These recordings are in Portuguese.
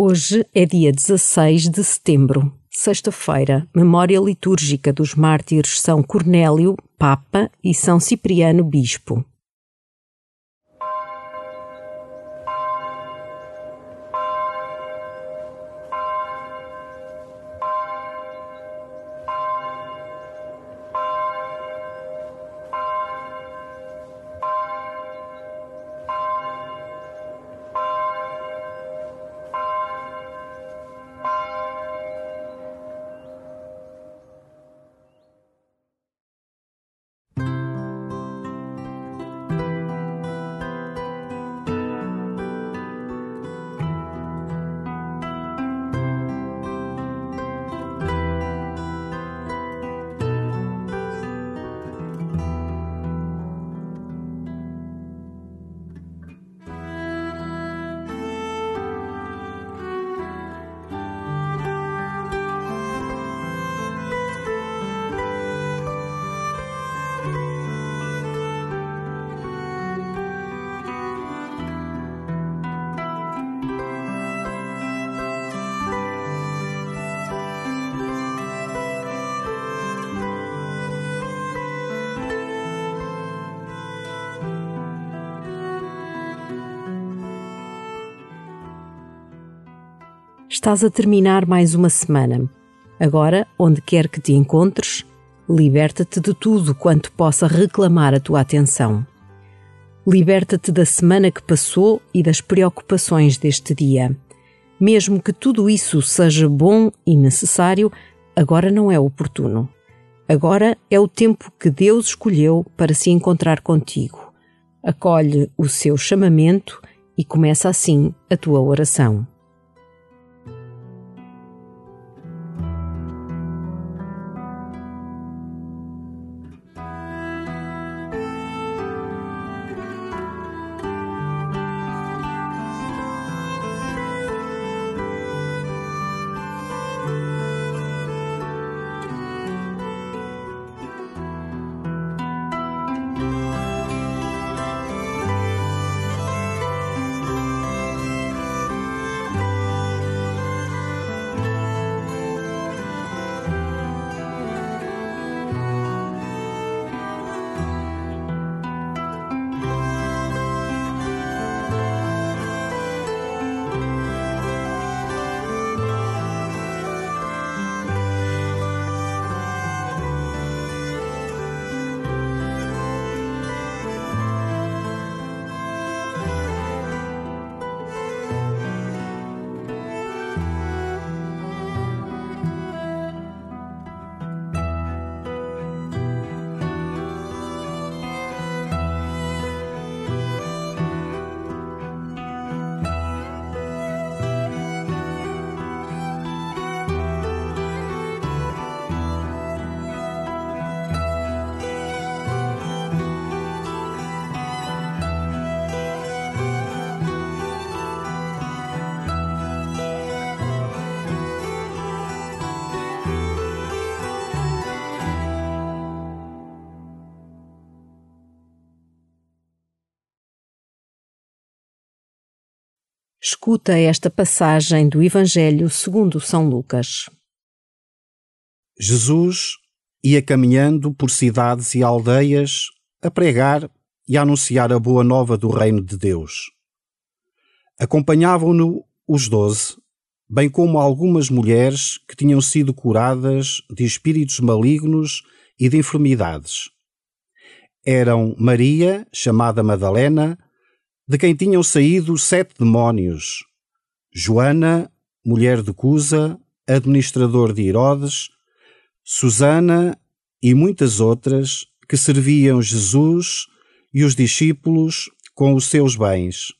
Hoje é dia 16 de setembro, sexta-feira, memória litúrgica dos mártires São Cornélio, Papa, e São Cipriano, Bispo. Estás a terminar mais uma semana. Agora, onde quer que te encontres, liberta-te de tudo quanto possa reclamar a tua atenção. Liberta-te da semana que passou e das preocupações deste dia. Mesmo que tudo isso seja bom e necessário, agora não é oportuno. Agora é o tempo que Deus escolheu para se encontrar contigo. Acolhe o seu chamamento e começa assim a tua oração. Escuta esta passagem do Evangelho segundo São Lucas. Jesus ia caminhando por cidades e aldeias a pregar e a anunciar a boa nova do reino de Deus. Acompanhavam-no os doze, bem como algumas mulheres que tinham sido curadas de espíritos malignos e de enfermidades. Eram Maria, chamada Madalena, de quem tinham saído sete demónios: Joana, mulher de Cusa, administrador de Herodes, Susana e muitas outras que serviam Jesus e os discípulos com os seus bens.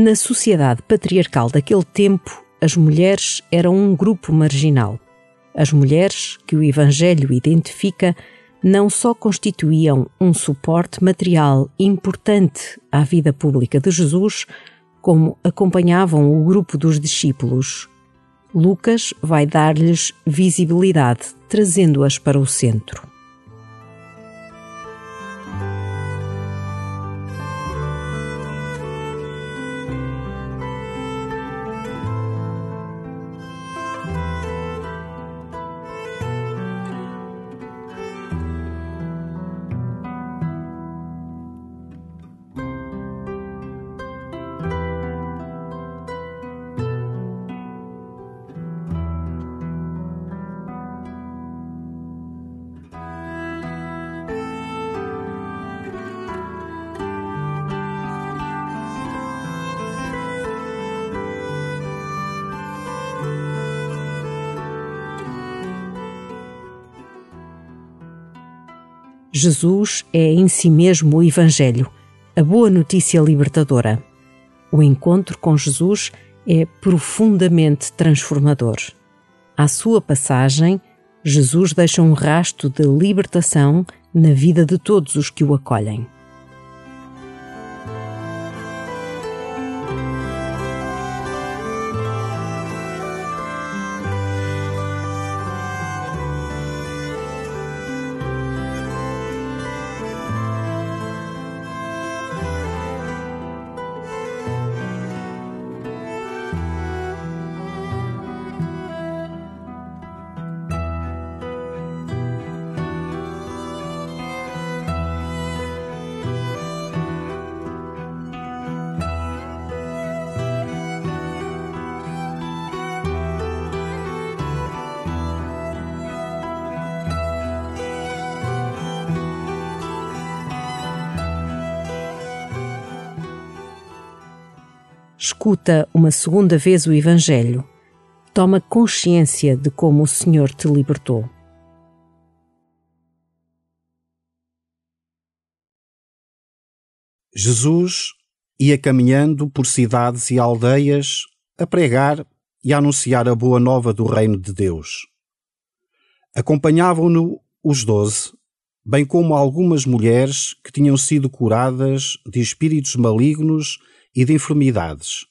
Na sociedade patriarcal daquele tempo, as mulheres eram um grupo marginal. As mulheres, que o Evangelho identifica, não só constituíam um suporte material importante à vida pública de Jesus, como acompanhavam o grupo dos discípulos. Lucas vai dar-lhes visibilidade, trazendo-as para o centro. Jesus é em si mesmo o Evangelho, a boa notícia libertadora. O encontro com Jesus é profundamente transformador. À sua passagem, Jesus deixa um rasto de libertação na vida de todos os que o acolhem. Escuta uma segunda vez o Evangelho, toma consciência de como o Senhor te libertou. Jesus ia caminhando por cidades e aldeias a pregar e a anunciar a boa nova do Reino de Deus. Acompanhavam-no os doze, bem como algumas mulheres que tinham sido curadas de espíritos malignos e de enfermidades.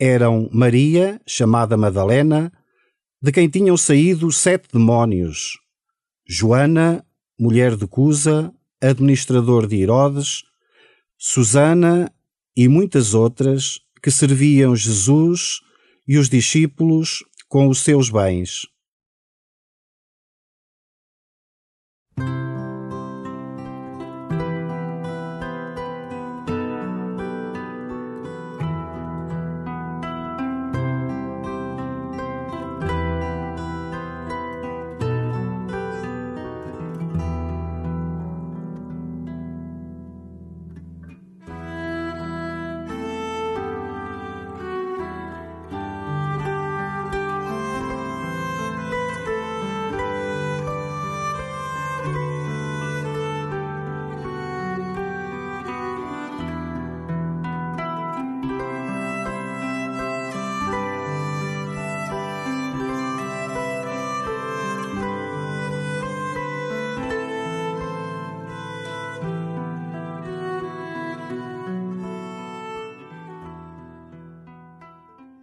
Eram Maria, chamada Madalena, de quem tinham saído sete demónios, Joana, mulher de Cusa, administrador de Herodes, Susana e muitas outras que serviam Jesus e os discípulos com os seus bens.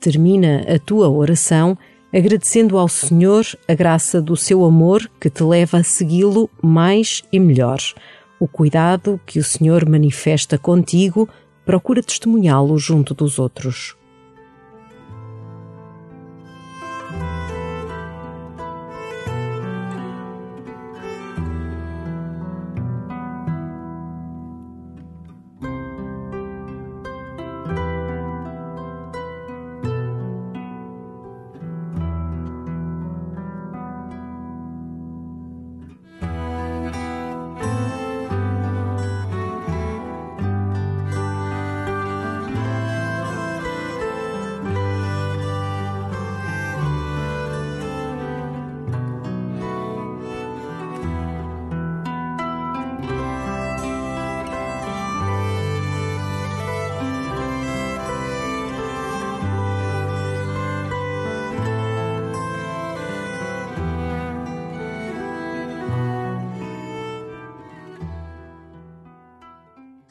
Termina a tua oração agradecendo ao Senhor a graça do seu amor que te leva a segui-lo mais e melhor. O cuidado que o Senhor manifesta contigo, procura testemunhá-lo junto dos outros.